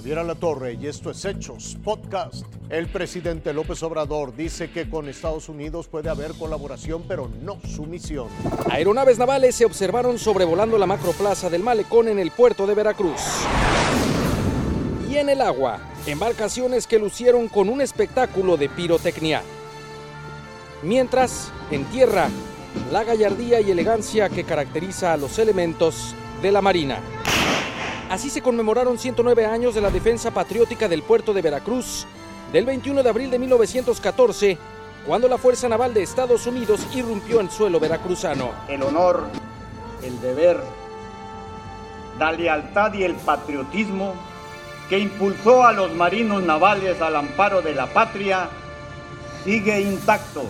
Javier Alatorre y esto es Hechos Podcast. El presidente López Obrador dice que con Estados Unidos puede haber colaboración, pero no sumisión. Aeronaves navales se observaron sobrevolando la macroplaza del Malecón en el puerto de Veracruz. Y en el agua, embarcaciones que lucieron con un espectáculo de pirotecnia. Mientras, en tierra, la gallardía y elegancia que caracteriza a los elementos de la Marina. Así se conmemoraron 109 años de la defensa patriótica del puerto de Veracruz, del 21 de abril de 1914, cuando la Fuerza Naval de Estados Unidos irrumpió en suelo veracruzano. El honor, el deber, la lealtad y el patriotismo que impulsó a los marinos navales al amparo de la patria sigue intacto.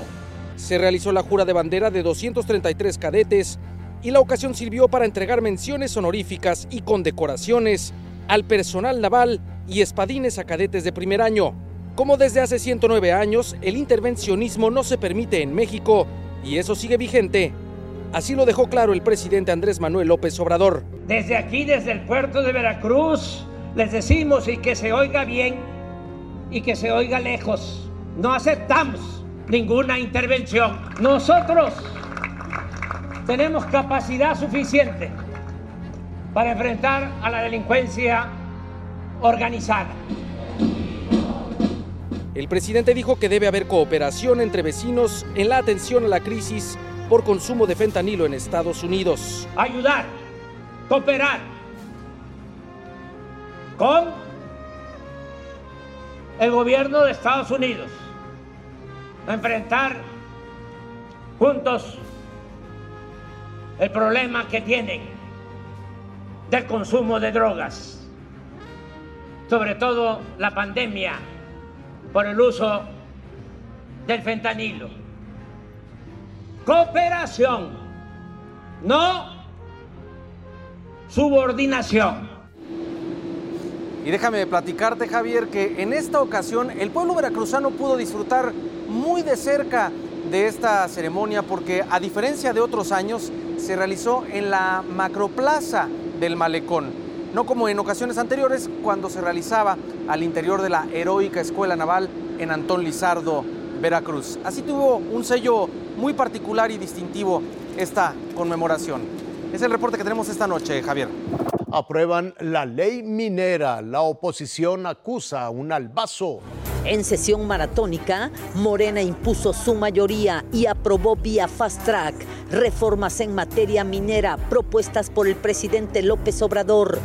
Se realizó la jura de bandera de 233 cadetes y la ocasión sirvió para entregar menciones honoríficas y condecoraciones al personal naval y espadines a cadetes de primer año. Como desde hace 109 años, el intervencionismo no se permite en México y eso sigue vigente. Así lo dejó claro el presidente Andrés Manuel López Obrador. Desde aquí, desde el puerto de Veracruz, les decimos y que se oiga bien y que se oiga lejos. No aceptamos ninguna intervención. Nosotros tenemos capacidad suficiente para enfrentar a la delincuencia organizada. El presidente dijo que debe haber cooperación entre vecinos en la atención a la crisis por consumo de fentanilo en Estados Unidos. Ayudar, cooperar con el gobierno de Estados Unidos a enfrentar juntos el problema que tienen del consumo de drogas, sobre todo la pandemia por el uso del fentanilo. Cooperación, no subordinación. Y déjame platicarte, Javier, que en esta ocasión el pueblo veracruzano pudo disfrutar muy de cerca de esta ceremonia porque a diferencia de otros años se realizó en la macroplaza del malecón, no como en ocasiones anteriores cuando se realizaba al interior de la heroica Escuela Naval en Antón Lizardo, Veracruz. Así tuvo un sello muy particular y distintivo esta conmemoración. Es el reporte que tenemos esta noche, Javier. Aprueban la ley minera. La oposición acusa a un albazo. En sesión maratónica, Morena impuso su mayoría y aprobó vía fast track reformas en materia minera propuestas por el presidente López Obrador.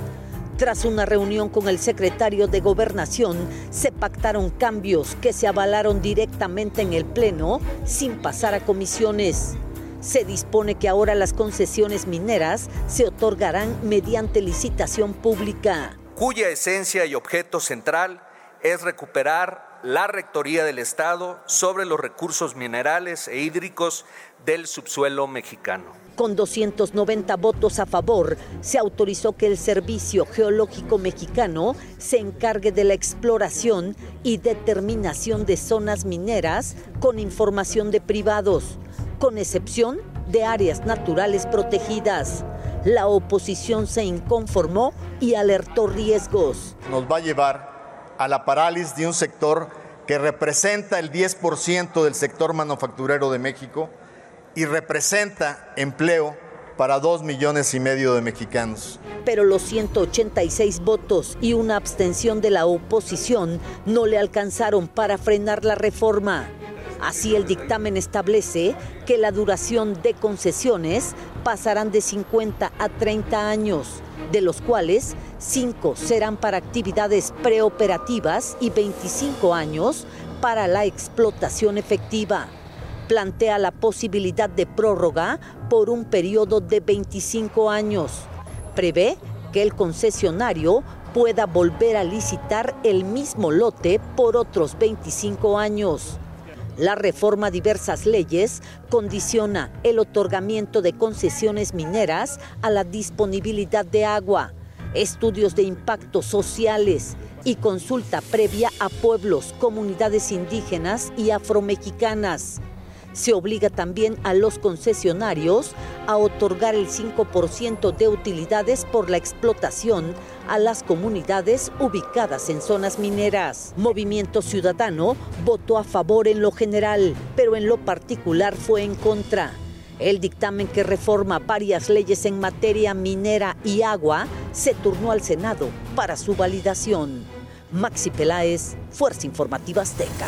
Tras una reunión con el secretario de Gobernación, se pactaron cambios que se avalaron directamente en el Pleno sin pasar a comisiones. Se dispone que ahora las concesiones mineras se otorgarán mediante licitación pública. Cuya esencia y objeto central es recuperar la Rectoría del Estado sobre los recursos minerales e hídricos del subsuelo mexicano. Con 290 votos a favor, se autorizó que el Servicio Geológico Mexicano se encargue de la exploración y determinación de zonas mineras con información de privados, con excepción de áreas naturales protegidas. La oposición se inconformó y alertó riesgos. Nos va a llevar a la parálisis de un sector que representa el 10% del sector manufacturero de México y representa empleo para dos millones y medio de mexicanos. Pero los 186 votos y una abstención de la oposición no le alcanzaron para frenar la reforma. Así el dictamen establece que la duración de concesiones pasarán de 50 a 30 años, de los cuales 5 serán para actividades preoperativas y 25 años para la explotación efectiva. Plantea la posibilidad de prórroga por un periodo de 25 años. Prevé que el concesionario pueda volver a licitar el mismo lote por otros 25 años. La reforma a diversas leyes condiciona el otorgamiento de concesiones mineras a la disponibilidad de agua, estudios de impactos sociales y consulta previa a pueblos, comunidades indígenas y afromexicanas. Se obliga también a los concesionarios a otorgar el 5% de utilidades por la explotación a las comunidades ubicadas en zonas mineras. Movimiento Ciudadano votó a favor en lo general, pero en lo particular fue en contra. El dictamen que reforma varias leyes en materia minera y agua se turnó al Senado para su validación. Maxi Peláez, Fuerza Informativa Azteca.